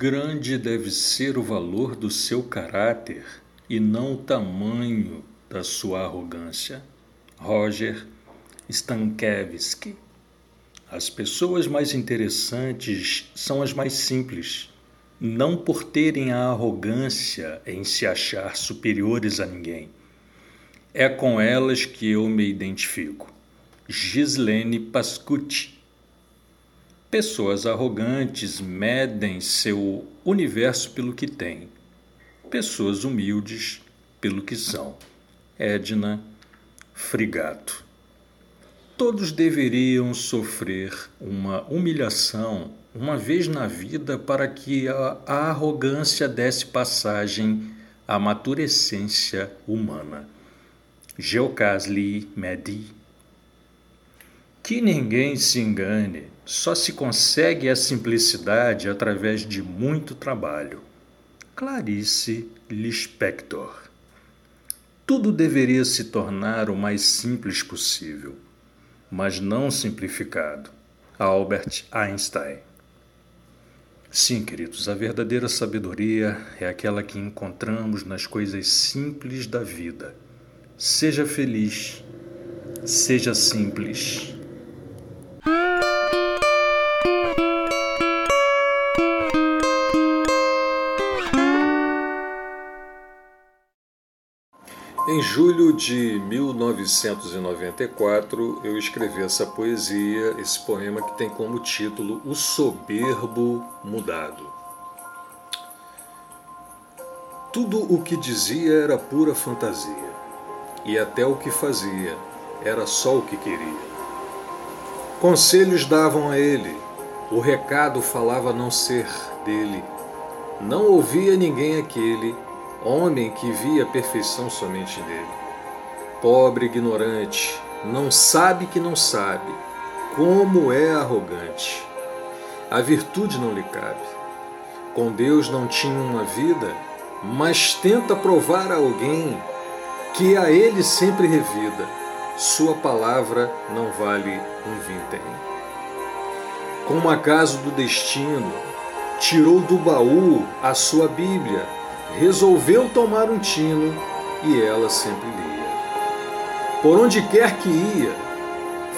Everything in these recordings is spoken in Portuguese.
grande deve ser o valor do seu caráter e não o tamanho da sua arrogância. Roger Stankevsky. As pessoas mais interessantes são as mais simples, não por terem a arrogância em se achar superiores a ninguém. É com elas que eu me identifico. Gislene Pascucci. Pessoas arrogantes medem seu universo pelo que têm. Pessoas humildes pelo que são. Edna Frigato. Todos deveriam sofrer uma humilhação uma vez na vida para que a, arrogância desse passagem à maturescência humana. Geocasli Medi que ninguém se engane, só se consegue a simplicidade através de muito trabalho. Clarice Lispector. Tudo deveria se tornar o mais simples possível, mas não simplificado. Albert Einstein. Sim, queridos, a verdadeira sabedoria é aquela que encontramos nas coisas simples da vida. Seja feliz, seja simples. Em julho de 1994, eu escrevi essa poesia, esse poema que tem como título O Soberbo Mudado. Tudo o que dizia era pura fantasia, e até o que fazia era só o que queria. Conselhos davam a ele, o recado falava não ser dele. Não ouvia ninguém aquele homem que via a perfeição somente nele. Pobre ignorante, não sabe que não sabe, como é arrogante. A virtude não lhe cabe. Com Deus não tinha uma vida, mas tenta provar a alguém que a ele sempre revida. Sua palavra não vale um vintém. Como acaso do destino, tirou do baú a sua Bíblia resolveu tomar um tino e ela sempre lia. Por onde quer que ia,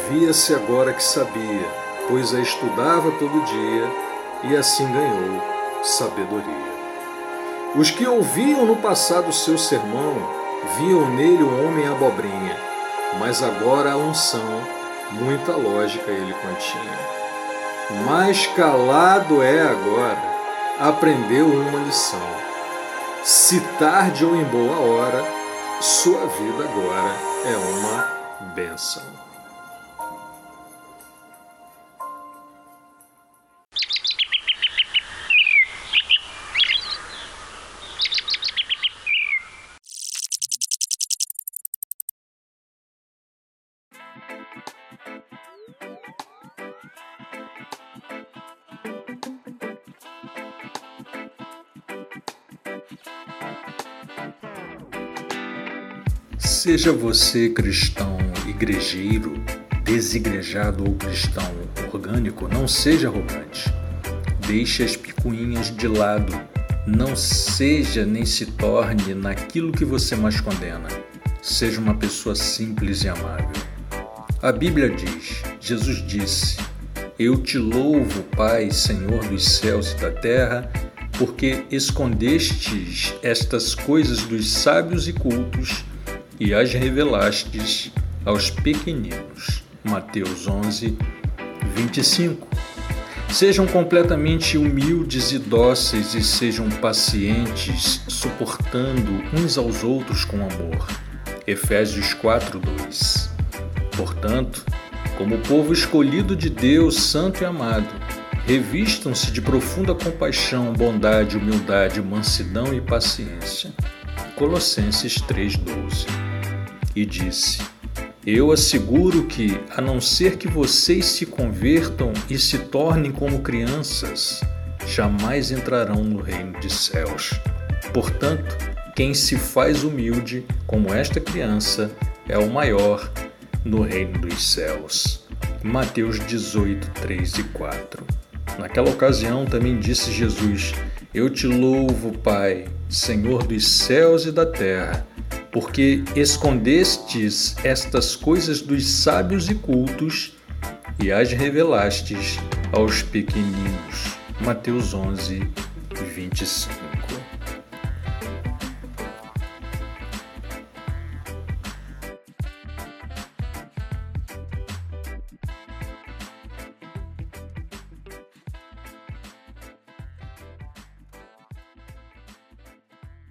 via-se agora que sabia, pois a estudava todo dia e assim ganhou sabedoria. Os que ouviam no passado seu sermão viam nele um homem abobrinha, mas agora a unção, muita lógica ele continha. Mais calado é agora, aprendeu uma lição se tarde ou em boa hora, sua vida agora é uma bênção. Seja você cristão igrejeiro, desigrejado ou cristão orgânico, não seja arrogante. Deixe as picuinhas de lado. Não seja nem se torne naquilo que você mais condena. Seja uma pessoa simples e amável. A Bíblia diz: Jesus disse: Eu te louvo, Pai, Senhor dos céus e da terra, porque escondestes estas coisas dos sábios e cultos e as revelastes aos pequeninos. Mateus 11, 25. Sejam completamente humildes e dóceis e sejam pacientes, suportando uns aos outros com amor. Efésios 4, 2. Portanto, como povo escolhido de Deus, santo e amado, revistam-se de profunda compaixão, bondade, humildade, mansidão e paciência. Colossenses 3,12 e disse: Eu asseguro que, a não ser que vocês se convertam e se tornem como crianças, jamais entrarão no reino dos céus. Portanto, quem se faz humilde como esta criança é o maior no reino dos céus. Mateus 18, 3 e 4. Naquela ocasião também disse Jesus: Eu te louvo, Pai, Senhor dos céus e da terra, porque escondestes estas coisas dos sábios e cultos e as revelastes aos pequeninos. Mateus 11, 25.